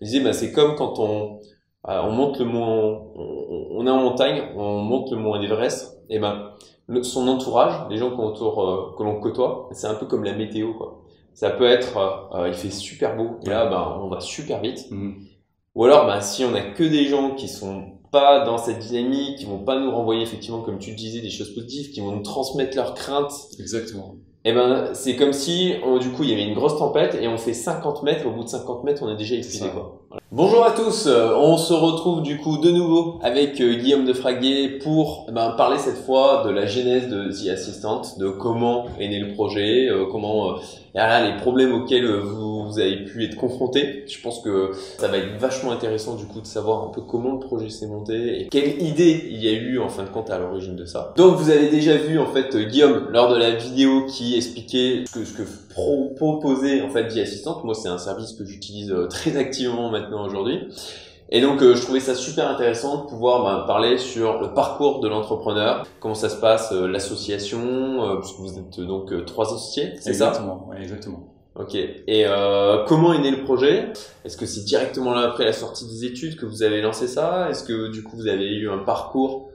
Il disait, bah, c'est comme quand on, euh, on monte le mont, on, on est en montagne, on monte le mont Everest, et ben, le- son entourage, les gens qu'on autour, euh, que l'on côtoie, c'est un peu comme la météo, quoi. Ça peut être, euh, il fait super beau, et là, ben, on va super vite. Mhm. Ou alors, ben, si on a que des gens qui sont pas dans cette dynamique, qui vont pas nous renvoyer effectivement, comme tu le disais, des choses positives, qui vont nous transmettre leurs craintes, Exactement. Et ben, c'est comme si, on- du coup, il y avait une grosse tempête et on fait 50 mètres. et Au bout de 50 mètres, on est déjà épuisé, quoi. Voilà. Bonjour à tous. euh, On se retrouve du coup de nouveau avec euh, Guillaume de Fraguet pour ben, parler cette fois de la genèse de The Assistant, de comment est né le projet, euh, comment, voilà, les problèmes auxquels vous, avez pu être confrontés. Je pense que ça va être vachement intéressant du coup de savoir un peu comment le projet s'est monté et quelle idée il y a eu en fin de compte à l'origine de ça. Donc vous avez déjà vu en fait Guillaume lors de la vidéo qui expliquait ce que pro- proposait en fait The Assistant. Moi c'est un service que j'utilise euh, très activement maintenant aujourd'hui. Et donc euh, je trouvais ça super intéressant de pouvoir bah, parler sur le parcours de l'entrepreneur, comment ça se passe, euh, l'association, euh, puisque vous êtes euh, donc trois associés, c'est ça? Exactement. Ouais, exactement. Ok. Et euh, comment est né le projet? Est-ce que c'est directement là après la sortie des études que vous avez lancé ça? Est-ce que du coup vous avez eu un parcours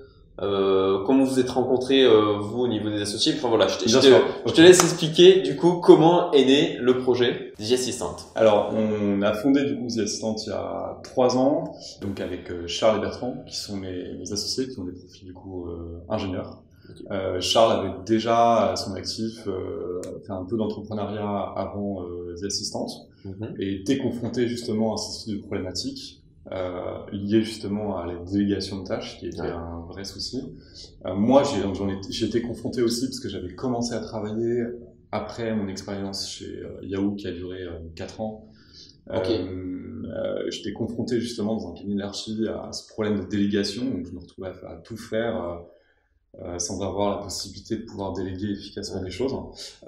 euh, Comment vous êtes rencontrés euh, vous au niveau des associés? Enfin voilà, je te, je, te, sûr. je te laisse expliquer du coup comment est né le projet The Assistant. Alors, on a fondé du coup The Assistant il y a trois ans, donc avec euh, Charles et Bertrand, qui sont mes, mes associés, qui ont des profils du coup euh, ingénieurs. Euh, Charles avait déjà à son actif euh, fait un peu d'entrepreneuriat avant The Assistant Mhm. et était confronté justement à ce type de problématiques euh, liées justement à la délégation de tâches, qui était Ouais. un vrai souci. Euh, moi, j'ai été confronté aussi parce que j'avais commencé à travailler après mon expérience chez euh, Yahoo qui a duré euh, 4 ans. Ok. Euh, euh, J'étais confronté justement dans un cabinet d'archi à ce problème de délégation, donc je me retrouvais à, à tout faire euh, sans avoir la possibilité de pouvoir déléguer efficacement des choses.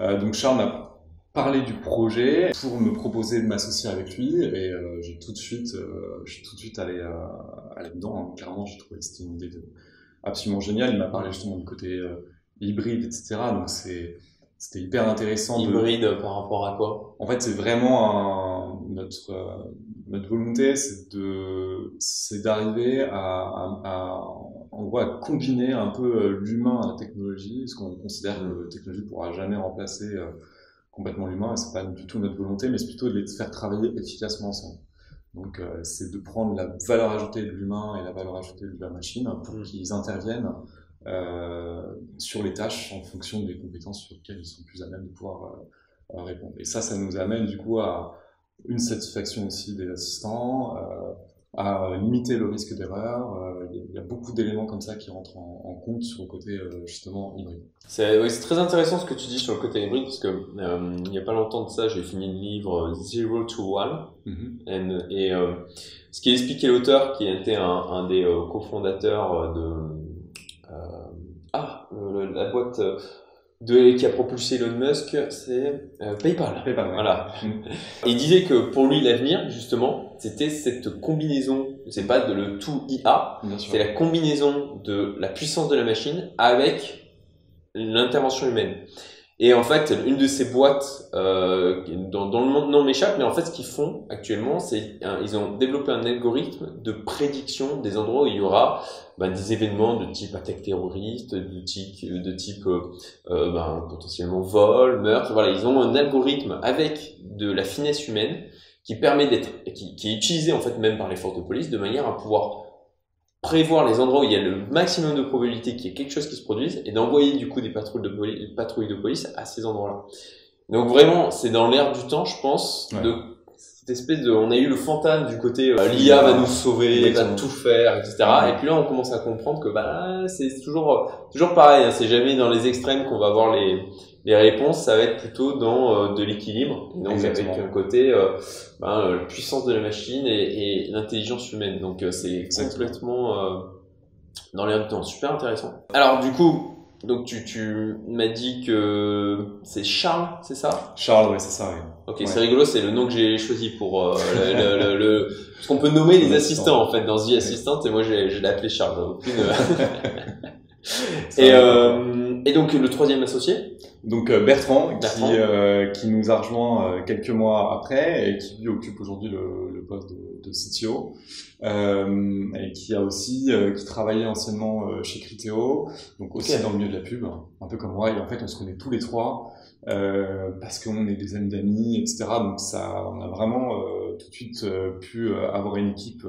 Euh, donc Charles m'a parlé du projet pour me proposer de m'associer avec lui et euh, j'ai tout de suite, euh, je suis tout de suite allé, euh, allé dedans. hein. Clairement, j'ai trouvé que c'était une idée de- absolument géniale. Il m'a parlé justement du côté euh, hybride, etc. Donc c'est c'était hyper intéressant. de- Hybride euh, par rapport à quoi? En fait, c'est vraiment un- notre euh, notre volonté, c'est de c'est d'arriver à, à, à- en gros à combiner un peu l'humain à la technologie, parce qu'on considère que la technologie ne pourra jamais remplacer euh, complètement l'humain, et c'est pas du tout notre volonté, mais c'est plutôt de les faire travailler efficacement ensemble. Donc, euh, c'est de prendre la valeur ajoutée de l'humain et la valeur ajoutée de la machine pour Mm. qu'ils interviennent euh, sur les tâches en fonction des compétences sur lesquelles ils sont plus à même de pouvoir euh, répondre. Et ça, ça nous amène du coup à une satisfaction aussi des assistants, euh, à limiter le risque d'erreur. Euh, Il y a- beaucoup d'éléments comme ça qui rentrent en, en compte sur le côté euh, justement hybride. C'est c'est très intéressant ce que tu dis sur le côté hybride parce que euh, il y a pas longtemps de ça, j'ai fini le livre euh, Zero to One And- et euh, ce qui expliquait l'auteur, qui était un, un des euh, cofondateurs euh, de euh, ah euh, le- la boîte euh, de qui a propulsé Elon Musk, c'est euh, PayPal. PayPal, ouais. Voilà. Mm. Il disait que pour lui l'avenir justement, c'était cette combinaison, c'est pas de le tout IA, c'est la combinaison de la puissance de la machine avec l'intervention humaine. Et en fait, une de ces boîtes, euh, dont, dont le nom nom m'échappe, mais en fait, ce qu'ils font actuellement, c'est un- ils ont développé un algorithme de prédiction des endroits où il y aura ben, des événements de type attaque terroriste, de type, de type euh, euh, ben, potentiellement vol, meurtre. Voilà, ils ont un algorithme avec de la finesse humaine qui permet d'être, qui, qui est utilisé en fait même par les forces de police de manière à pouvoir prévoir les endroits où il y a le maximum de probabilité qu'il y ait quelque chose qui se produise et d'envoyer du coup des patrouilles de, poli- patrouilles de police à ces endroits-là. Donc vraiment, c'est dans l'air du temps, je pense, Ouais. de cette espèce de, on a eu le fantasme du côté euh, l'IA va nous sauver, va tout faire, etc. Ouais. Et puis là, on commence à comprendre que bah c'est toujours toujours pareil. hein, c'est jamais dans les extrêmes qu'on va avoir les les réponses. Ça va être plutôt dans euh, de l'équilibre, Et donc Exactement. avec un côté euh, ben, euh, puissance de la machine et, et l'intelligence humaine. Donc euh, c'est complètement euh, dans l'air du temps. Super intéressant. Alors du coup, donc tu, tu m'as dit que c'est Charles, c'est ça? Charles, ouais, c'est ça, oui. Ok, Ouais. c'est rigolo, c'est le nom que j'ai choisi pour euh, le, le, le, parce qu'on peut nommer les assistants en fait dans The Assistant et moi j'ai je l'ai appelé Charles. Aucune... Ça et euh, et donc le troisième associé? Donc euh, Bertrand, Bertrand. Qui, euh, qui nous a rejoint euh, quelques mois après et qui lui occupe aujourd'hui le, le poste de, de CTO, euh, et qui a aussi euh, qui travaillait anciennement euh, chez Criteo, donc aussi dans le milieu de la pub, un peu comme moi. Et en fait, on se connaît tous les trois euh, parce qu'on est des amis d'amis, etc. Donc ça, on a vraiment tout de suite pu avoir une équipe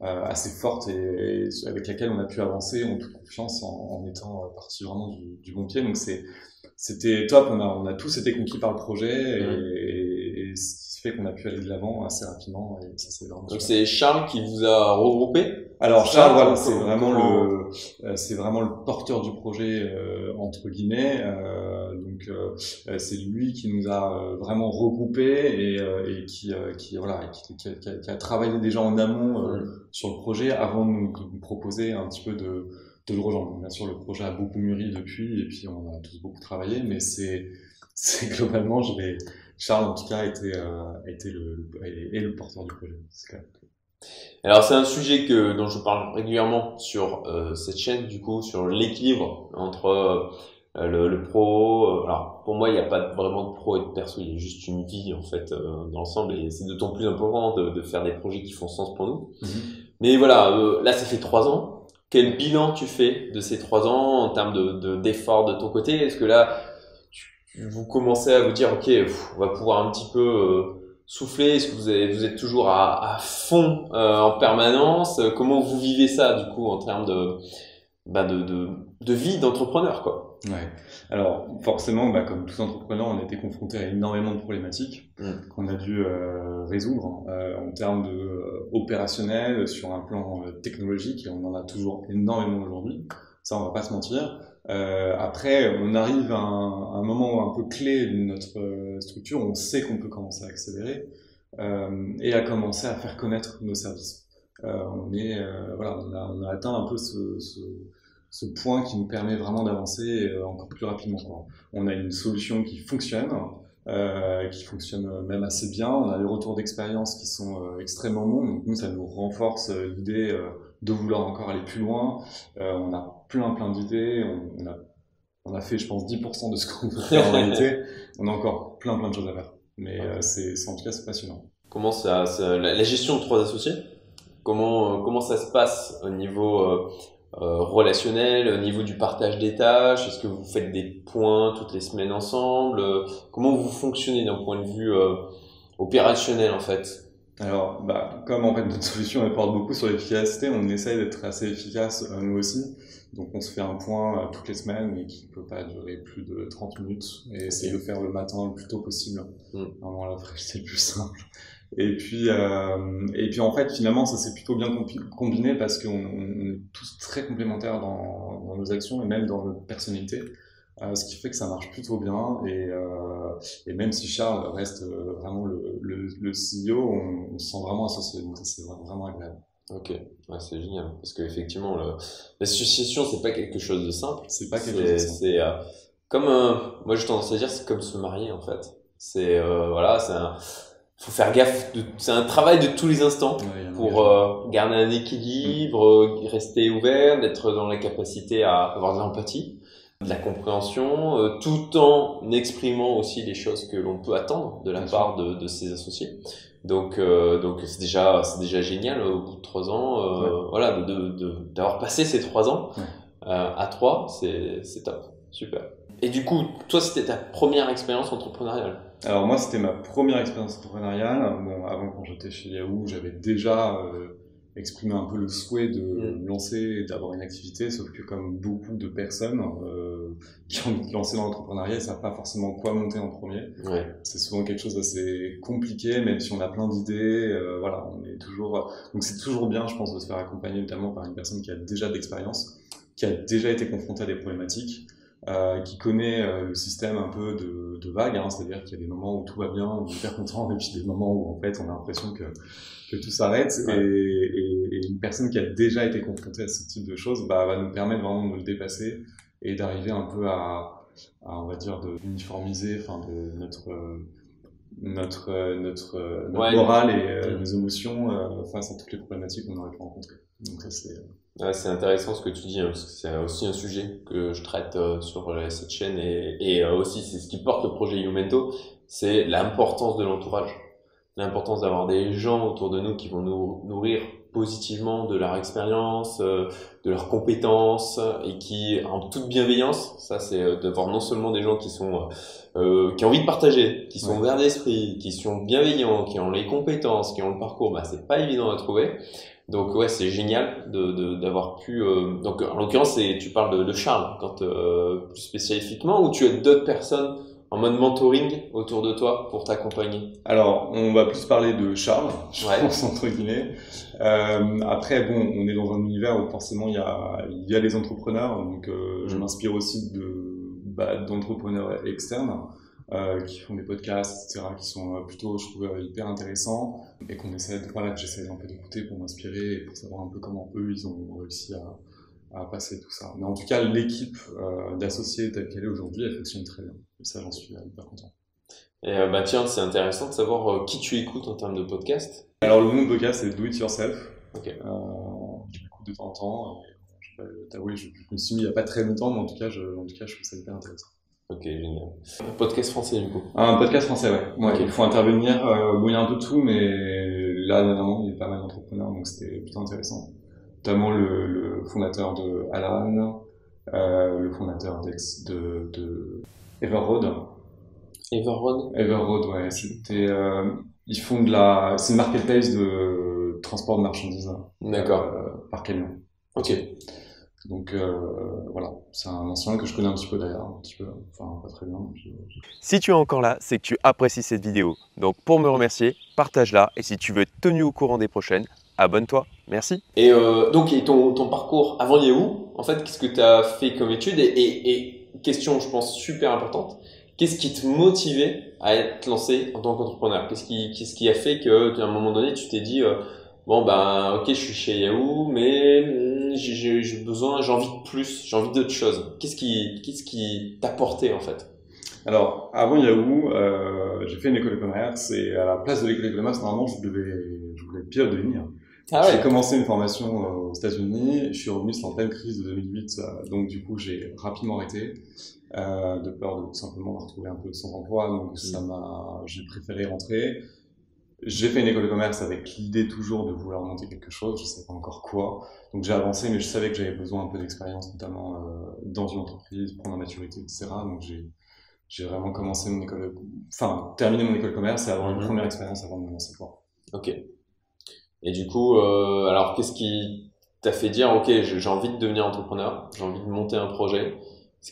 assez forte et, avec laquelle on a pu avancer en toute confiance en, en étant parti vraiment du, du bon pied. Donc c'était top. On a, on a tous été conquis par le projet et, et, ce qui fait qu'on a pu aller de l'avant assez rapidement. Et ça, c'est Donc c'est Charles qui vous a regroupé? Alors Charles, voilà, c'est vraiment le, euh, c'est vraiment le porteur du projet euh, entre guillemets. Euh, donc euh, c'est lui qui nous a vraiment regroupé et, et qui, qui voilà, qui, qui, a, qui, a, travaillé déjà en amont sur le projet avant de nous, de nous proposer un petit peu de de le rejoindre. Bien sûr, le projet a beaucoup mûri depuis, et puis on a tous beaucoup travaillé, mais c'est, c'est globalement, je vais, Charles en tout cas était, euh, était le, est, le porteur du projet. Alors c'est un sujet que dont je parle régulièrement sur euh, cette chaîne, du coup, sur l'équilibre entre euh, le, le, pro. Euh, alors pour moi, il n'y a pas vraiment de pro et de perso, il y a juste une vie en fait euh, dans l'ensemble, et c'est d'autant plus important de, de, faire des projets qui font sens pour nous. Mm-hmm. Mais voilà, là ça fait trois ans quel bilan tu fais de ces trois ans en termes de d'efforts de, ton côté? Est-ce que là, vous commencez à vous dire, ok, on va pouvoir un petit peu euh, souffler Est-ce que vous, avez, vous êtes toujours à, à fond euh, en permanence? Comment vous vivez ça du coup en termes de, bah, de, de, de vie d'entrepreneur quoi? Ouais. Alors forcément, bah, comme tout entrepreneur, on a été confronté à énormément de problématiques mm. qu'on a dû euh, résoudre euh, en termes de euh, opérationnel, sur un plan euh, technologique, et on en a toujours énormément aujourd'hui. Ça, on va pas se mentir. Après, on arrive à un, moment un peu clé de notre structure. Où on sait qu'on peut commencer à accélérer et à commencer à faire connaître nos services. on est, voilà, on a, atteint un peu ce, ce ce point qui nous permet vraiment d'avancer euh, encore plus rapidement. Quoi. On a une solution qui fonctionne, euh, qui fonctionne même assez bien. On a des retours d'expérience qui sont euh, extrêmement bons. Donc nous, ça nous renforce euh, l'idée euh, de vouloir encore aller plus loin. on a plein plein d'idées. On, on, a, on a fait, je pense, 10% de ce qu'on veut faire en réalité. On a encore plein plein de choses à faire. Mais c'est, en tout cas, c'est passionnant. Comment ça, ça la, la, gestion de trois associés Comment comment ça se passe au niveau euh, relationnel, au niveau du partage des tâches? Est-ce que vous faites des points toutes les semaines ensemble? Comment vous fonctionnez d'un point de vue euh, opérationnel en fait? Alors, bah, comme en fait notre solution elle porte beaucoup sur l'efficacité, on essaye d'être assez efficace euh, nous aussi. Donc on se fait un point euh, toutes les semaines, mais qui ne peut pas durer plus de 30 minutes, et essayer de faire le matin le plus tôt possible. Mm. Vraiment la c'est le plus simple. Et puis, euh, et puis en fait, finalement, ça s'est plutôt bien combiné parce qu'on on est tous très complémentaires dans, dans, nos actions et même dans notre personnalité. Euh, ce qui fait que ça marche plutôt bien. Et, euh, et même si Charles reste euh, vraiment le, le, le CEO, on, on, se sent vraiment associé. Donc c'est vraiment agréable. Ok, ouais, c'est génial parce qu'effectivement, l'association c'est pas quelque chose de simple. C'est pas quelque chose de simple. C'est euh, comme, moi j'ai tendance à dire, c'est comme se marier en fait. C'est voilà, c'est un faut faire gaffe. C'est un travail de tous les instants pour euh, garder un équilibre, mm. rester ouvert, d'être dans la capacité à avoir de l'empathie, de la compréhension, euh, tout en exprimant aussi les choses que l'on peut attendre de la part de, de, ses associés. Donc, euh, donc c'est déjà, c'est déjà génial au bout de trois ans, euh, voilà, de, d'avoir passé ces trois ans à trois, c'est, c'est top, super. Et du coup, toi, c'était ta première expérience entrepreneuriale? Alors moi, c'était ma première expérience entrepreneuriale. Bon, avant, quand j'étais chez Yahoo, j'avais déjà euh, exprimé un peu le souhait de mm. me lancer et d'avoir une activité, sauf que comme beaucoup de personnes euh, qui ont envie de lancer dans l'entrepreneuriat, ils savent pas forcément quoi monter en premier. Ouais. C'est souvent quelque chose d'assez compliqué, même si on a plein d'idées. Euh, voilà, on est toujours. Donc c'est toujours bien, je pense, de se faire accompagner notamment par une personne qui a déjà d'expérience, qui a déjà été confrontée à des problématiques euh, qui connaît euh, le système un peu de, de vague, hein, c'est-à-dire qu'il y a des moments où tout va bien, on est hyper content, et puis des moments où en fait on a l'impression que, que tout s'arrête. Et, et, et, une personne qui a déjà été confrontée à ce type de choses bah, va nous permettre vraiment de le dépasser et d'arriver un peu à, à, on va dire, de uniformiser enfin, de notre notre notre, notre morale et euh, nos émotions euh, face à toutes les problématiques qu'on aurait pu rencontrer. Donc ça c'est Ouais, c'est intéressant ce que tu dis, hein, parce que c'est aussi un sujet que je traite euh, sur euh, cette chaîne et, et euh, aussi c'est ce qui porte le projet Youmento, c'est l'importance de l'entourage. l'importance d'avoir des gens autour de nous qui vont nous nourrir positivement de leur expérience, de leurs compétences et qui, en toute bienveillance, ça c'est euh, de voir non seulement des gens qui sont euh, qui ont envie de partager, qui sont ouverts d'esprit, qui sont bienveillants, qui ont les compétences, qui ont le parcours, bah c'est pas évident à trouver. Donc ouais, c'est génial de d'avoir pu. donc en l'occurrence, tu parles de, de Charles quand plus spécifiquement, ou tu as d'autres personnes en mode mentoring autour de toi pour t'accompagner? Alors, on va plus parler de Charles, je pense, entre guillemets. Euh, après, bon, on est dans un univers où forcément il y a, il y a les entrepreneurs, donc euh, je mm. m'inspire aussi de bah, d'entrepreneurs externes euh, qui font des podcasts, etc., qui sont euh, plutôt, je trouve, euh, hyper intéressants et qu'on essaie, de, voilà, que j'essaie un peu d'écouter pour m'inspirer et pour savoir un peu comment eux ils ont réussi à à passer tout ça. Mais en tout cas, l'équipe euh, d'associés telle qu'elle est aujourd'hui, elle fonctionne très bien. Et ça, j'en suis hyper content. Et bah tiens, c'est intéressant de savoir euh, qui tu écoutes en termes de podcast. Alors, le nom de podcast, c'est Do It Yourself. Ok. Euh, je l'écoute de temps en temps. Je vais t'avouer, je, je, me suis mis il n'y a pas très longtemps, mais en tout cas, je, en tout cas, je trouve ça hyper intéressant. Ok, génial. Un podcast français, du coup Un podcast français, ouais. ouais Il faut intervenir. Euh, bon, il y a un peu de tout, mais là, dernièrement, il y a pas mal d'entrepreneurs, donc c'était plutôt intéressant notamment le, le fondateur de Alan, euh, le fondateur de, de Everroad. Everroad Everroad, ouais. C'était, euh, ils font de la, c'est une marketplace de transport de marchandises. D'accord. Euh, par camion. Ok. Donc euh, voilà, c'est un ancien que je connais un petit peu d'ailleurs, un petit peu, enfin pas très bien. Si tu es encore là, c'est que tu apprécies cette vidéo. Donc pour me remercier, partage-la et si tu veux être tenu au courant des prochaines, abonne-toi. Merci. Et euh, donc, et ton, ton parcours avant Yahoo, en fait, qu'est-ce que tu as fait comme étude? Et, et, et, question, je pense, super importante, qu'est-ce qui te motivait à être lancé en tant qu'entrepreneur? Qu'est-ce qui, qu'est-ce qui a fait que, à un moment donné, tu t'es dit, euh, bon, ben, ok, je suis chez Yahoo, mais j'ai, besoin, j'ai envie de plus, j'ai envie d'autre chose. Qu'est-ce qui, qu'est-ce qui t'a porté, en fait? Alors, avant Yahoo, euh, j'ai fait une école de commerce et à la place de l'école de commerce, normalement, je devais, je voulais être pilote de ligne. Ah ouais. J'ai commencé une formation euh, aux États-Unis, je suis revenu, en pleine crise de 2008, euh, donc du coup j'ai rapidement arrêté, de peur de tout simplement me retrouver un peu sans emploi, donc mm. ça m'a, j'ai préféré rentrer. J'ai fait une école de commerce avec l'idée toujours de vouloir monter quelque chose, je sais pas encore quoi, donc j'ai avancé, mais je savais que j'avais besoin un peu d'expérience, notamment euh, dans une entreprise, prendre la maturité, etc. Donc j'ai vraiment commencé mon école, enfin terminé mon école de commerce et avoir une mm-hmm. première expérience avant de me lancer quoi. Ok. Et du coup, euh, alors qu'est-ce qui t'a fait dire, ok, j'ai envie de devenir entrepreneur, j'ai envie de monter un projet?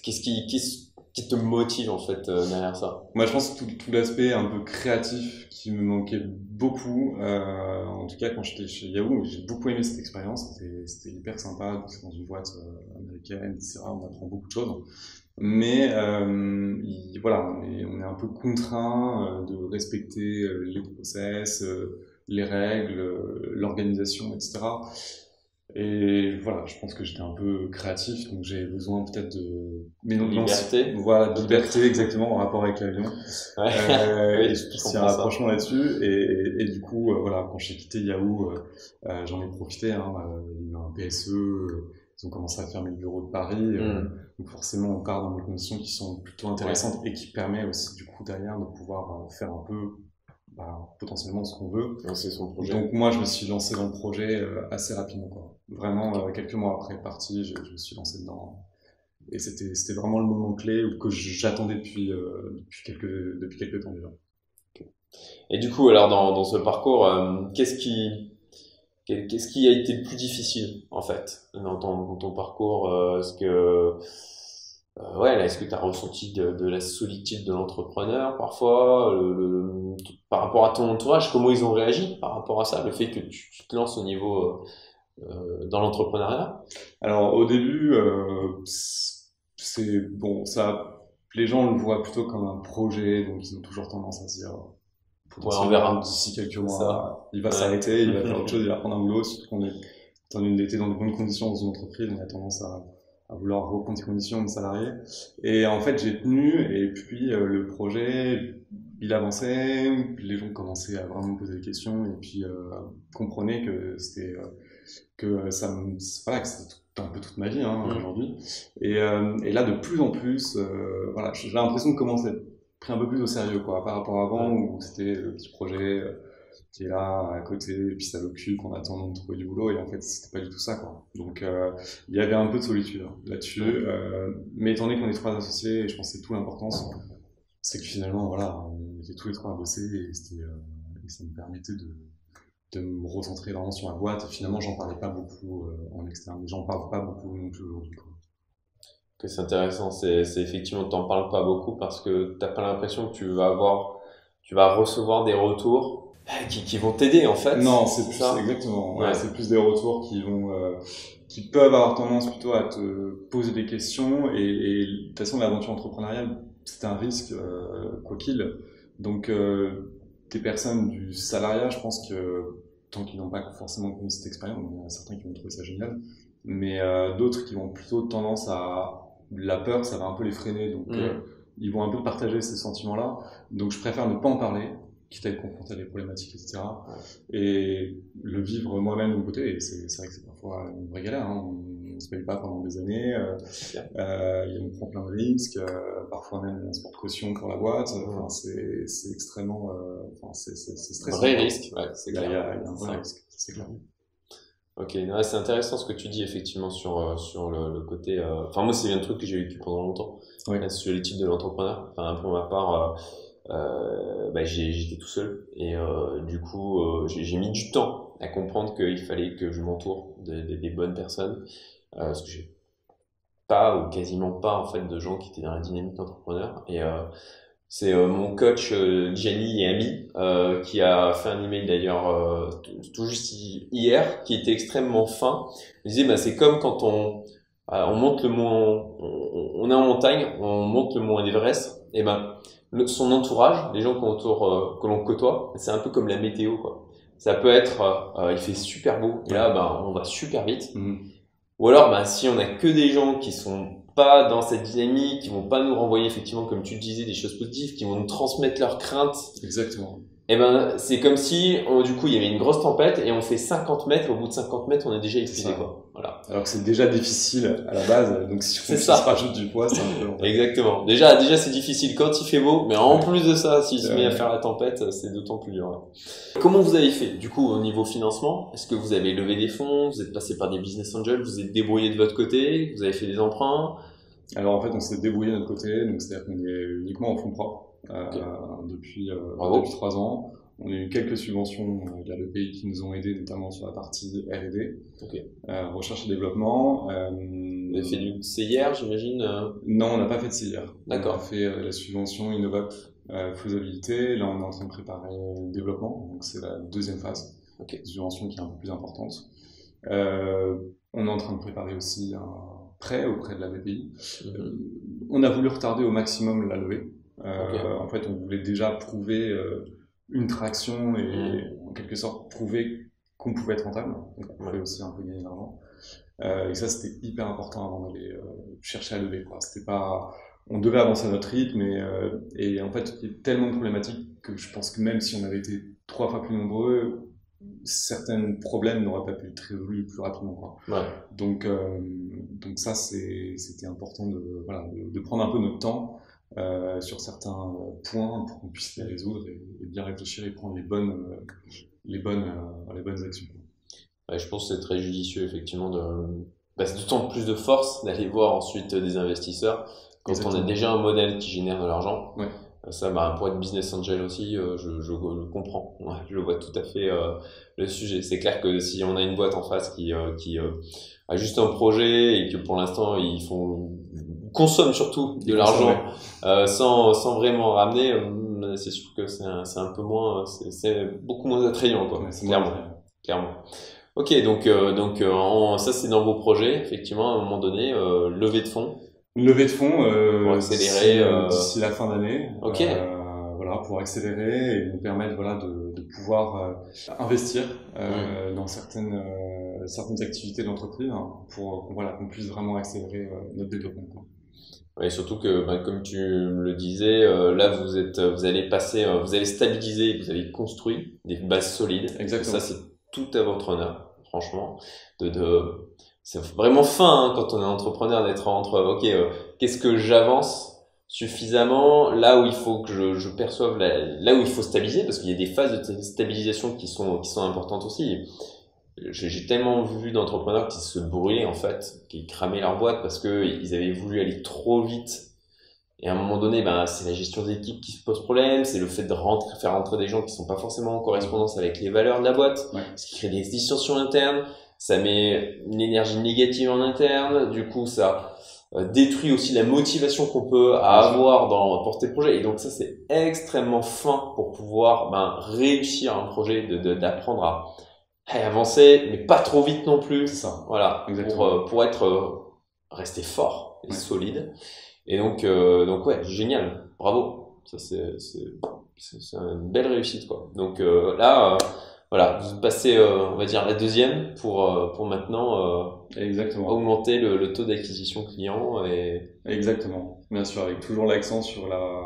Qu'est-ce qui, qui, qui, te motive en fait euh, derrière ça Moi, je pense que tout, tout l'aspect un peu créatif qui me manquait beaucoup. Euh, en tout cas, quand j'étais chez Yahoo, j'ai beaucoup aimé cette expérience. C'était hyper sympa. C'est dans une boîte euh, américaine, etc. On apprend beaucoup de choses. Mais euh, voilà, on est, un peu contraint euh, de respecter les process les règles, l'organisation, etc. Et voilà, je pense que j'étais un peu créatif, donc j'ai besoin peut-être de mais non, liberté. Voilà, de liberté exactement en rapport avec l'avion. Ouais. Euh, oui, il y a un rapprochement là-dessus. Et, et, du coup, euh, voilà, quand j'ai quitté Yahoo, euh, euh j'en ai profité. Hein, il y a un PSE, ils ont commencé à fermer le bureau de Paris. Mm. donc forcément, on part dans des conditions qui sont plutôt intéressantes et qui permet aussi du coup derrière de pouvoir faire un peu bah, potentiellement ce qu'on veut. son projet. Donc moi, je me suis lancé dans le projet euh, assez rapidement. Quoi. Vraiment, euh, quelques mois après parti, je, je, me suis lancé dedans. Et c'était, c'était vraiment le moment clé que j'attendais depuis, euh, depuis, quelques, depuis quelques temps déjà. Et du coup, alors dans, dans ce parcours, qu'est-ce qui, qu'est-ce qui a été le plus difficile en fait dans ton, dans ton parcours Est-ce que euh, ouais, est-ce que tu as ressenti de, de, la solitude de l'entrepreneur parfois le, Par rapport à ton entourage, comment ils ont réagi par rapport à ça, le fait que tu, tu te lances au niveau euh, euh dans l'entrepreneuriat? Alors au début, euh, c'est bon, ça, les gens le voient plutôt comme un projet, donc ils ont toujours tendance à se dire ouais, on verra. d'ici quelques mois, il va s'arrêter, il va faire autre chose, il va prendre un boulot, surtout qu'on est dans de bonnes conditions dans une entreprise, on a tendance à à vouloir reprendre ses conditions de salarié. Et en fait, j'ai tenu, et puis euh, le projet, il avançait, les gens commençaient à vraiment me poser des questions, et puis euh, comprenaient que c'était euh, que ça me, voilà, que c'était un peu toute ma vie hein, mmh. aujourd'hui. Et, euh, et, là, de plus en plus, voilà, j'ai l'impression de commencer à être pris un peu plus au sérieux, quoi, par rapport à avant où c'était le petit projet qui est là à côté, et puis ça l'occupe en attendant de trouver du boulot. Et en fait, c'était pas du tout ça, quoi. Donc, euh, il y avait un peu de solitude hein, là-dessus. Euh, mais étant donné qu'on est trois associés, et je pense que c'est tout l'importance, c'est que finalement, voilà, on était tous les trois à bosser et, c'était, euh, et ça me permettait de, de me recentrer vraiment sur la boîte. Et finalement, j'en parlais pas beaucoup en externe. J'en parle pas beaucoup non plus aujourd'hui, quoi. Que c'est intéressant, c'est, c'est effectivement, t'en parles pas beaucoup parce que t'as pas l'impression que tu vas avoir, tu vas recevoir des retours qui, qui vont t'aider en fait. Non, c'est plus ça. exactement. Ouais. c'est plus des retours qui vont, euh, qui peuvent avoir tendance plutôt à te poser des questions. Et, et de toute façon, l'aventure entrepreneuriale, c'est un risque euh, quoi qu'il. Donc, euh, des personnes du salariat, je pense que tant qu'ils n'ont pas forcément connu cette expérience, il y en a certains qui vont trouver ça génial, mais euh, d'autres qui vont plutôt tendance à la peur, ça va un peu les freiner. Donc, mmh. ils vont un peu partager ces sentiments-là. Donc, je préfère ne pas en parler quitte à être confronté à des problématiques, etc. Et le vivre moi-même de mon côté, c'est vrai que c'est parfois une vraie galère, hein. on ne se paye pas pendant des années, euh, euh, on prend plein de risques, euh, parfois même on se porte caution pour la boîte, enfin, c'est extrêmement, euh, enfin, c'est stressant. Vrai risque, ouais, c'est clair. Il y, a, il y a un vrai risque, c'est clair. Ok, c'est intéressant ce que tu dis effectivement sur euh, sur le, le côté. Enfin moi c'est un truc que j'ai vécu pendant longtemps. Ouais. Sur l'étude de l'entrepreneur. Enfin pour ma part, euh, bah, j'étais tout seul et euh, du coup euh, j'ai mis du temps à comprendre qu'il fallait que je m'entoure des bonnes personnes parce que j'ai pas ou quasiment pas en fait de gens qui étaient dans la dynamique d'entrepreneur et c'est mon coach Jenny et Ami qui a fait un email d'ailleurs tout juste hier qui était extrêmement fin. Il disait bah, c'est comme quand on on monte le mont on, on, est en montagne, on monte le mont Everest et ben son entourage, les gens qu'on euh, que l'on côtoie, c'est un peu comme la météo, quoi. Ça peut être, euh, euh, il fait super beau, et là, ben, on va super vite. Mhm. Ou alors, ben, si on a que des gens qui sont pas dans cette dynamique, qui vont pas nous renvoyer effectivement, comme tu le disais, des choses positives, qui vont nous transmettre leurs craintes. Exactement et eh ben c'est comme si du coup il y avait une grosse tempête et on fait 50 mètres au bout de 50 mètres on est déjà épuisé quoi. Voilà. Alors que c'est déjà difficile à la base donc si on ça. rajoute du poids c'est un peu exactement. Déjà déjà c'est difficile quand il fait beau mais en plus de ça s'il se met à faire la tempête c'est d'autant plus dur comment vous avez fait du coup au niveau financement? Est-ce que vous avez levé des fonds? Vous êtes passé par des business angels? Vous êtes débrouillé de votre côté? Vous avez fait des emprunts? Alors en fait on s'est débrouillé de notre côté donc c'est-à-dire qu'on est uniquement en fonds propres euh, depuis, euh, depuis trois ans. On a eu quelques subventions il y a le pays qui nous ont aidés, notamment sur la partie R&D, euh, recherche et développement. Euh, Vous avez fait du CIR, j'imagine Non, on n'a pas fait de CIR. D'accord. On a fait la subvention Innovap faisabilité. Là, on est en train de préparer le développement, donc c'est la deuxième phase. Okay. Subvention qui est un peu plus importante. on est en train de préparer aussi un prêt auprès de la BPI. Mhm. on a voulu retarder au maximum la levée. Euh, en fait, on voulait déjà prouver euh, une traction et mmh. en quelque sorte prouver qu'on pouvait être rentable. Donc, on pouvait aussi un peu gagner de l'argent. Euh, et ça, c'était hyper important avant d'aller chercher à lever. C'était pas, on devait avancer à notre rythme et, et en fait, il y a tellement de problématiques que je pense que même si on avait été trois fois plus nombreux, certains problèmes n'auraient pas pu être résolus plus rapidement. Quoi. Ouais. Donc, donc ça, c'était important de, voilà, de, de, prendre un peu notre temps euh, sur certains points pour qu'on puisse les résoudre et, bien réfléchir et prendre les bonnes, euh, les bonnes, euh, les bonnes actions. je pense que c'est très judicieux effectivement de bah, c'est d'autant plus de force d'aller voir ensuite des investisseurs quand on a déjà un modèle qui génère de l'argent. Ouais. Ça, bah, pour être business angel aussi, je, je, je comprends. je vois tout à fait le sujet. C'est clair que si on a une boîte en face qui, qui a juste un projet et que pour l'instant ils font consomme surtout de l'argent euh, sans, sans vraiment ramener, euh, c'est sûr que c'est un, un, peu moins, c'est beaucoup moins attrayant, quoi. clairement, clairement. Ok, donc, euh, donc ça c'est dans vos projets, effectivement, à un moment donné, levée de fonds. Levée de fonds pour accélérer d'ici la fin d'année. Ok. voilà, pour accélérer et nous permettre voilà de, de pouvoir investir mmh. dans certaines certaines activités d'entreprise hein, pour voilà qu'on puisse vraiment accélérer notre développement. Et surtout que, bah, comme tu le disais, euh, là vous êtes, vous allez passer, euh, vous allez stabiliser, vous allez construire des bases solides. Exactement. Ça c'est tout à votre honneur, franchement. De, de, c'est vraiment fin hein, quand on est entrepreneur d'être entre, ok, euh, qu'est-ce que j'avance suffisamment là où il faut que je, je perçoive là où il faut stabiliser parce qu'il y a des phases de stabilisation qui sont qui sont importantes aussi j'ai tellement vu d'entrepreneurs qui se brûlaient en fait, qui cramaient leur boîte parce que ils avaient voulu aller trop vite. Et à un moment donné, ben, c'est la gestion d'équipe qui se pose problème, c'est le fait de rentrer, faire rentrer des gens qui sont pas forcément en correspondance avec les valeurs de la boîte, ce qui crée des distorsions internes, ça met une énergie négative en interne, du coup ça euh, détruit aussi la motivation qu'on peut avoir dans porter projet. Et donc ça c'est extrêmement fin pour pouvoir ben, réussir un projet, d'apprendre de, à et avancer, mais pas trop vite non plus. Ça. Voilà. Pour, euh, pour être euh, resté fort et solide. Et donc, euh, donc ouais, génial. Bravo. Ça c'est c'est une belle réussite quoi. Donc là, voilà, vous passez, on va dire la deuxième pour pour maintenant Exactement. augmenter le, le taux d'acquisition client et. Exactement. Bien sûr, avec toujours l'accent sur la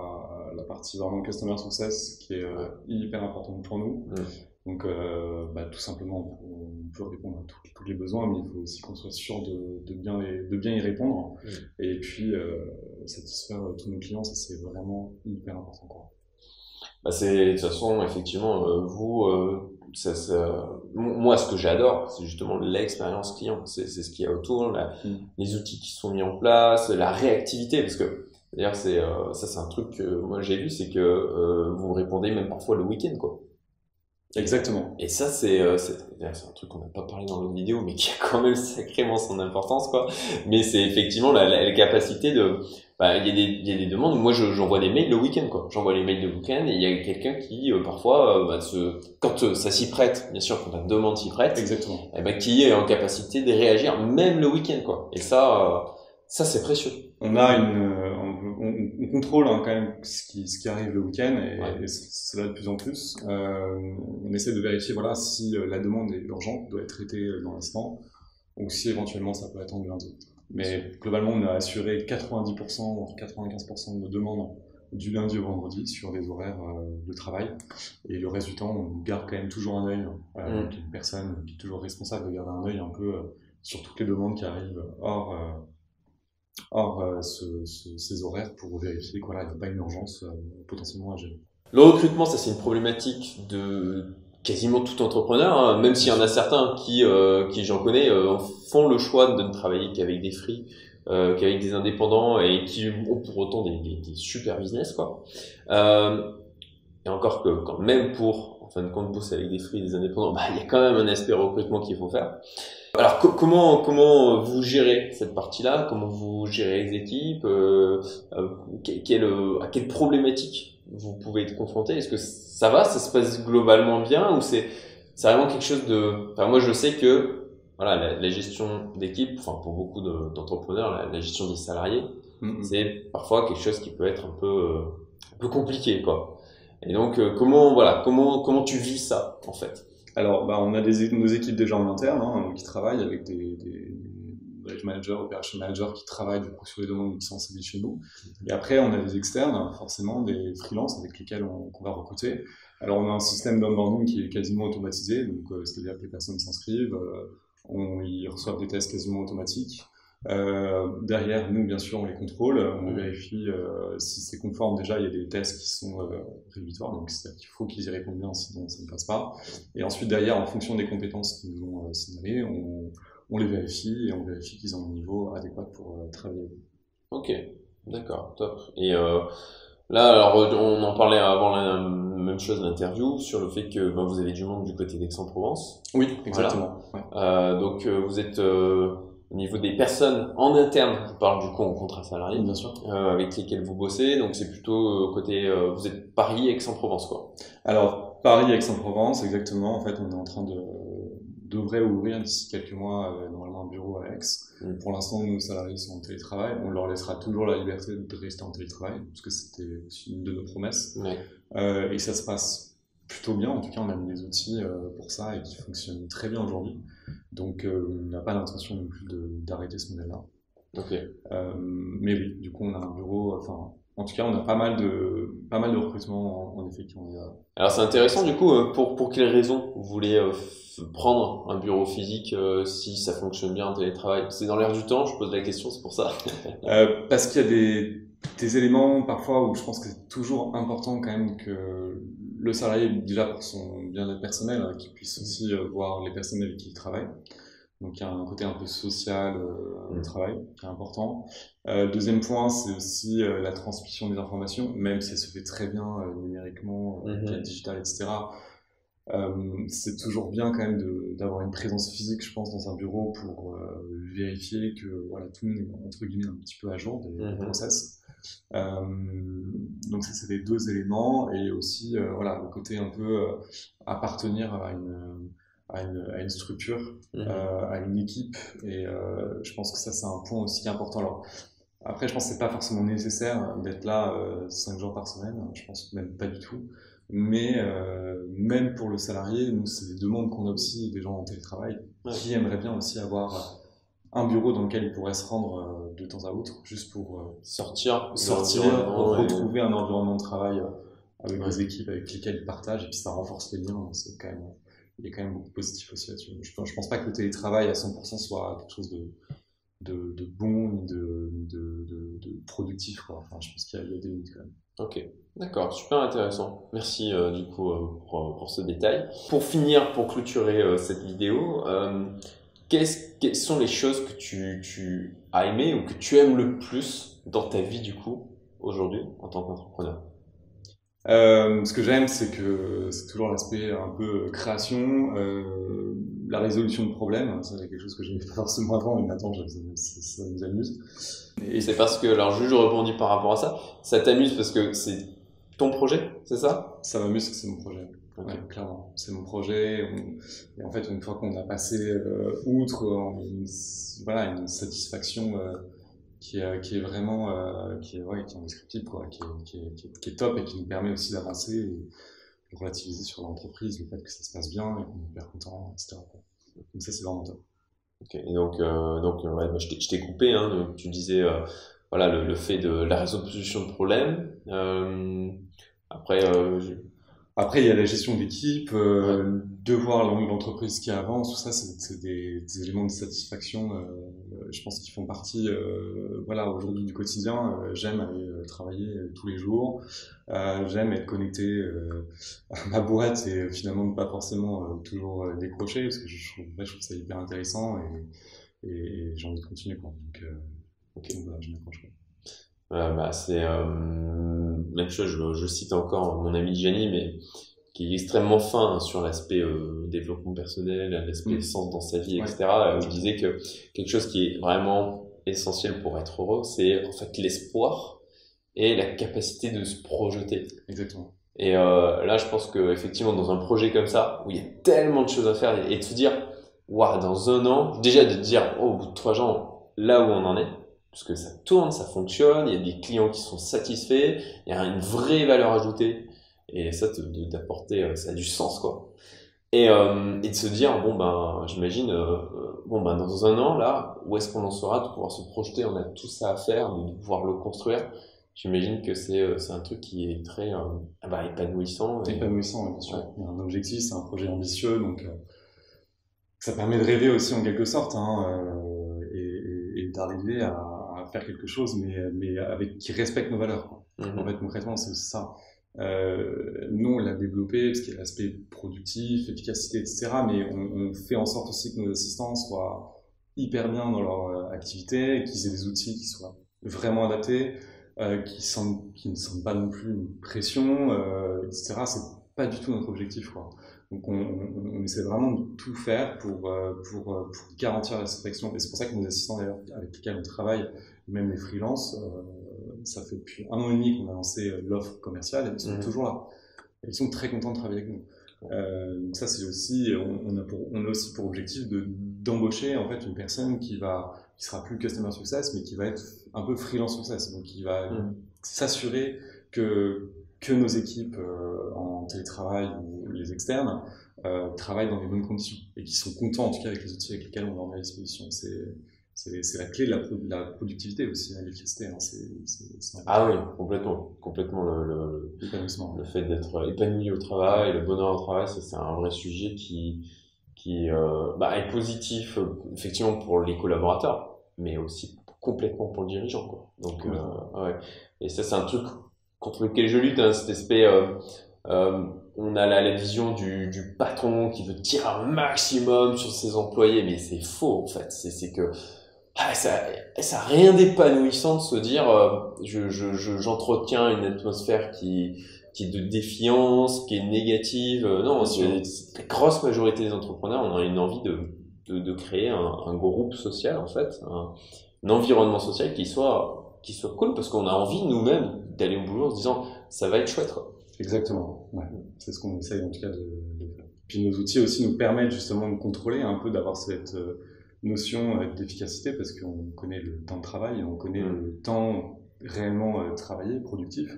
la partie vraiment customer success qui est hyper importante pour nous. Mm. Donc, euh, bah, tout simplement, on peut répondre à tous les besoins, mais il faut aussi qu'on soit sûr de, de, bien, de bien y répondre. Et puis, euh, satisfaire tous nos clients, ça c'est vraiment hyper important. Quoi. Bah c'est de toute façon, effectivement, euh, vous, euh, ça, ça, moi, ce que j'adore, c'est justement l'expérience client. C'est ce qu'il y a autour, la, mm. les outils qui sont mis en place, la réactivité, parce que D'ailleurs, c'est euh, ça, c'est un truc que moi j'ai vu, c'est que vous répondez même parfois le week-end, quoi. Exactement. Et ça, c'est euh, c'est un truc qu'on n'a pas parlé dans l'autre vidéo, mais qui a quand même sacrément son importance, quoi. Mais c'est effectivement la, la, capacité de... Bah, il y, a des, il y a des demandes. Moi, j'envoie des mails le week-end, quoi. J'envoie les mails le week-end et il y a quelqu'un qui, euh, parfois, euh, bah, se, quand ça s'y prête, bien sûr, quand la demande s'y prête, Exactement. Et eh bah, qui est en capacité de réagir même le week-end, quoi. Et ça, ça c'est précieux. On a une, on, contrôle hein, quand même ce qui, ce qui arrive le week-end et, cela de plus en plus. Euh, on essaie de vérifier voilà, si euh, la demande est urgente, doit être traitée euh, dans l'instant, ou si éventuellement ça peut attendre lundi. Mais globalement, on a assuré 90%, voire 95% de nos demandes du lundi au vendredi sur les horaires de travail. Et le reste du temps, on garde quand même toujours un œil. Euh, mm. Une personne qui est toujours responsable de garder un œil un peu sur toutes les demandes qui arrivent hors hors euh, ce, ce, ces horaires pour vérifier qu'il n'y a pas une urgence euh, potentiellement à gérer. Le recrutement, ça c'est une problématique de quasiment tout entrepreneur, hein, même s'il y en a certains qui, euh, qui j'en connais, font le choix de ne travailler qu'avec des free, euh, qu'avec des indépendants et qui ont pour autant des, des, des super business quoi. Euh, et encore que quand même pour en fin de compte bosser avec des free et des indépendants, bah, il y a quand même un aspect recrutement qu'il faut faire. Alors comment comment vous gérez cette partie-là? Comment vous gérez les équipes? Euh, euh, quelle, À quelle problématique vous pouvez être confronté? Est-ce que ça va? Ça se passe globalement bien? Ou c'est c'est vraiment quelque chose de Enfin moi je sais que voilà la, gestion d'équipe, enfin pour beaucoup d'entrepreneurs, la, gestion des salariés, mm-hmm. c'est parfois quelque chose qui peut être un peu euh, un peu compliqué quoi. Et donc euh, comment voilà comment comment tu vis ça en fait? Alors, bah, on a des, nos équipes déjà en interne hein, qui travaillent avec des, des managers, operation managers qui travaillent du coup sur les demandes qui sont chez nous. Et après, on a des externes, forcément des freelances avec lesquels on, va recruter. Alors, on a un système d'onboarding qui est quasiment automatisé, donc euh, c'est-à-dire que les personnes s'inscrivent, euh, on, ils reçoivent des tests quasiment automatiques. Euh, derrière, nous, bien sûr, on les contrôle, on vérifie euh, si c'est conforme. Déjà, il y a des tests qui sont euh, rédhibitoires, donc il faut qu'ils y répondent bien, sinon ça ne passe pas. Et ensuite, derrière, en fonction des compétences qu'ils nous ont euh, signalées, on, on, les vérifie et on vérifie qu'ils ont un niveau adéquat pour euh, travailler. Ok, d'accord, top. Et là, alors, on en parlait avant la même chose l'interview sur le fait que ben, vous avez du monde du côté d'Aix-en-Provence. Oui, exactement. Ouais. donc, vous êtes au niveau des personnes en interne, je parle du coup en contrat salarié, bien sûr, euh, avec lesquelles vous bossez. Donc c'est plutôt euh, côté, euh, vous êtes Paris, Aix-en-Provence, quoi. Alors Paris, Aix-en-Provence, exactement. En fait, on est en train de devrait ouvrir d'ici quelques mois normalement un bureau à Aix. Mm. Pour l'instant, nos salariés sont en télétravail. On leur laissera toujours la liberté de rester en télétravail, parce que c'était une de nos promesses. et ça se passe plutôt bien. En tout cas, on a mis des outils pour ça et qui fonctionnent très bien aujourd'hui. Donc, euh, on n'a pas l'intention non plus d'arrêter ce modèle-là. Ok. Euh, mais oui, du coup, on a un bureau, enfin, en tout cas, on a pas mal de, pas mal de recrutements en, effet qui ont Alors, c'est intéressant, du coup, euh, pour, pour quelles raisons vous voulez prendre un bureau physique si ça fonctionne bien en télétravail? C'est dans l'air du temps, je pose la question, c'est pour ça. parce qu'il y a des des éléments parfois où je pense que c'est toujours important quand même que le salarié, déjà pour son bien-être personnel, hein, qu'il puisse aussi euh, voir les personnes avec qui il travaille. Donc il y a un côté un peu social euh, au Mm. travail qui est important. Euh, deuxième point, c'est aussi euh, la transmission des informations, même si elle se fait très bien numériquement, via le digital, etc. C'est toujours bien quand même d'avoir une présence physique, je pense, dans un bureau pour vérifier que voilà, tout le monde est entre guillemets un petit peu à jour des, Mhm. process. Euh, donc ça, c'est les deux éléments et aussi euh, voilà le côté un peu euh, appartenir à une à une, à une structure, Mhm. euh, à une équipe et euh, je pense que ça c'est un point aussi important. Alors après, je pense que c'est pas forcément nécessaire d'être là euh, cinq jours par semaine. Je pense même pas du tout. Mais même pour le salarié, nous, c'est des demandes qu'on a aussi des gens en télétravail Ouais. qui aimeraient bien aussi avoir un bureau dans lequel ils pourraient se rendre euh, de temps à autre, juste pour euh, Sortir, sortir, et- retrouver un environnement de travail euh, avec Ouais. des équipes avec lesquelles ils partagent, et puis ça renforce les liens. C'est quand même, il a quand même beaucoup positif aussi là-dessus. Je, pense- je pense pas que le télétravail à 100% soit quelque chose de, de, de bon ni de, de, productif. Quoi. Enfin, je pense qu'il y, a- il y a des limites quand même. Ok, d'accord, super intéressant. Merci euh, du coup euh, pour, pour ce détail. Pour finir, pour clôturer euh, cette vidéo, qu'est-ce- quelles sont les choses que tu, tu as aimées ou que tu aimes le plus dans ta vie du coup aujourd'hui en tant qu'entrepreneur? Euh, ce que j'aime, c'est que c'est toujours l'aspect un peu création, euh, la résolution de problèmes. C'est quelque chose que j'aimais pas forcément avant, mais maintenant ça, ça, ça nous amuse. Et c'est parce que, alors juste je rebondis par rapport à ça, ça t'amuse parce que c'est ton projet, c'est ça? Ça m'amuse que c'est mon projet. Ouais, clairement. C'est mon projet. On- Et en fait, une fois qu'on a passé euh, outre, on voilà, une satisfaction euh, qui, est, qui est vraiment euh, qui est, ouais, qui est indescriptible, quoi, qui, est, qui, est, qui, est, qui est top et qui nous permet aussi d'avancer et de relativiser sur l'entreprise, le fait que ça se passe bien et qu'on est hyper content, etc. quoi. Donc ça, c'est vraiment top. Ok, et donc, donc ouais, je t'ai- coupé, hein, donc tu disais voilà, le, le fait de la résolution de problèmes. Après, Après, il y a la gestion d'équipe, euh, de voir l'en- l'entreprise qui avance, tout ça, c'est des, des éléments de satisfaction, euh, je pense, qui font partie, euh, voilà, aujourd'hui du quotidien. Euh, j'aime aller euh, travailler euh, tous les jours, euh, j'aime être connecté euh, à ma boîte et finalement ne pas forcément toujours décrocher, parce que je trouve, ouais, je trouve ça hyper intéressant et, et, j'ai envie de continuer, quoi. Donc, euh, donc voilà, je m'accroche. Bah, c'est euh, même chose, je, je cite encore mon ami Gianni, mais qui est extrêmement fin sur l'aspect euh, développement personnel, l'aspect Mm. sens dans sa vie, Ouais. etc. Euh, Je disais que quelque chose qui est vraiment essentiel pour être heureux, c'est en fait l'espoir et la capacité de se projeter. Exactement. Et euh, là, je pense que effectivement, dans un projet comme ça, où il y a tellement de choses à faire, et, de se dire, waouh, dans un an, déjà de dire, oh, au bout de trois ans, là où on en est, parce que ça tourne, ça fonctionne, il y a des clients qui sont satisfaits, il y a une vraie valeur ajoutée, et ça, d'apporter, euh, ça a du sens, quoi. Et, euh, et de se dire, bon, ben, j'imagine, euh, bon, ben, dans un an, là, où est-ce qu'on en sera, de pouvoir se projeter, on a tout ça à faire, de pouvoir le construire. J'imagine que c'est c'est un truc qui est très euh, ah bah, épanouissant. et- épanouissant, oui, bien sûr. Ouais. Il y a un objectif, c'est un projet ambitieux, donc ça permet de rêver aussi en quelque sorte, hein, et, et- et d'arriver à, à faire quelque chose, mais, mais avec qui respecte nos valeurs. quoi. Mhm. En fait, concrètement, c'est ça. Euh, nous, on l'a développé parce qu'il y a l'aspect productif, efficacité, etc. Mais on, on fait en sorte aussi que nos assistants soient hyper bien dans leur euh, activité, qu'ils aient des outils qui soient vraiment adaptés, euh, qui, sentent, qui ne sentent pas non plus une pression, euh, etc. C'est pas du tout notre objectif. Quoi. Donc on, on, on essaie vraiment de tout faire pour, euh, pour, euh, pour garantir la satisfaction. Et c'est pour ça que nos assistants d'ailleurs avec lesquels on travaille, même les freelances, euh, ça fait depuis un an et demi qu'on a lancé euh, l'offre commerciale et ils sont Mhm. toujours là. Et ils sont très contents de travailler avec nous. Euh, donc ça c'est aussi, on, on, a pour, on a aussi pour objectif de d'embaucher en fait une personne qui va, qui sera plus customer success, mais qui va être un peu freelance success, donc qui va Mhm. s'assurer que que nos équipes euh, en télétravail ou les externes euh, travaillent dans les bonnes conditions et qui sont contents en tout cas avec les outils avec lesquels on leur met à disposition. C'est la clé de la, pro- de la productivité aussi, hein, l'efficacité. Hein, Ah oui, complètement. Complètement le, le, le fait d'être épanoui au travail, le bonheur au travail, c'est un vrai sujet qui, qui euh, bah, est positif effectivement pour les collaborateurs, mais aussi complètement pour le dirigeant. Quoi. Donc, ouais. Et ça, c'est un truc contre lequel je lutte, hein, cet aspect. Euh, euh, on a la, la vision du, du, patron qui veut tirer un maximum sur ses employés, mais c'est faux en fait. C'est que ah, ça, ça a rien d'épanouissant de se dire euh, je, je, j'entretiens une atmosphère qui, qui est de défiance, qui est négative. Non, c'est la grosse majorité des entrepreneurs, on a une envie de, de, de créer un, un, groupe social en fait, un, un environnement social qui soit, qui soit cool parce qu'on a envie nous-mêmes d'aller au boulot en se disant ça va être chouette. Exactement, ouais. c'est ce qu'on essaye en tout cas de, faire. Puis nos outils aussi nous permettent justement de contrôler un peu, d'avoir cette euh, notion euh, d'efficacité parce qu'on connaît le temps de travail, on connaît mmh. le temps réellement euh, travaillé, productif.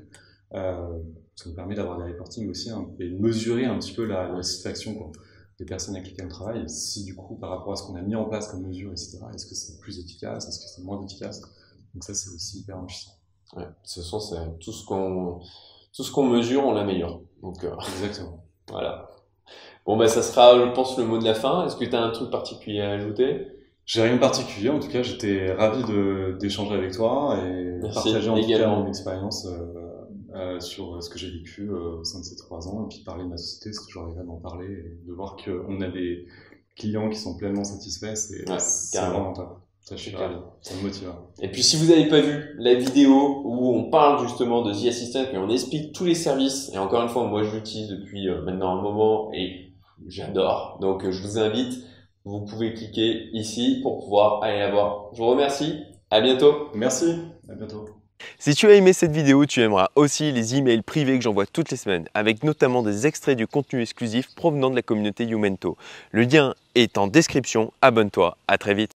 Euh, ça nous permet d'avoir des reporting aussi hein, et de mesurer un petit peu la, la satisfaction quoi, des personnes avec lesquelles on travaille. Et si du coup, par rapport à ce qu'on a mis en place comme mesure, etc., est-ce que c'est plus efficace, est-ce que c'est moins efficace? Donc ça, c'est aussi hyper enrichissant. Ouais, ce sont tout ce qu'on tout ce qu'on mesure, on l'améliore. Donc euh, exactement. voilà. Bon bah ça sera, je pense, le mot de la fin. Est-ce que tu as un truc particulier à ajouter? J'ai rien de particulier. En tout cas, j'étais ravi d'échanger avec toi et Merci, partager en également. tout cas mon expérience. Euh, euh, sur ce que j'ai vécu euh, au sein de ces trois ans et puis parler de ma société, ce que à en parler et de voir qu'on a des clients qui sont pleinement satisfaits, c'est ouais, vraiment top. Ça, je suis. Ça me motive. Et puis, si vous n'avez pas vu la vidéo où on parle justement de The Assistant et on explique tous les services, et encore une fois, moi, je l'utilise depuis euh, maintenant un moment et j'adore. Donc, je vous invite, vous pouvez cliquer ici pour pouvoir aller la voir. Je vous remercie. À bientôt. Merci. À bientôt. Si tu as aimé cette vidéo, tu aimeras aussi les emails privés que j'envoie toutes les semaines, avec notamment des extraits du contenu exclusif provenant de la communauté Youmento. Le lien est en description, abonne-toi, à très vite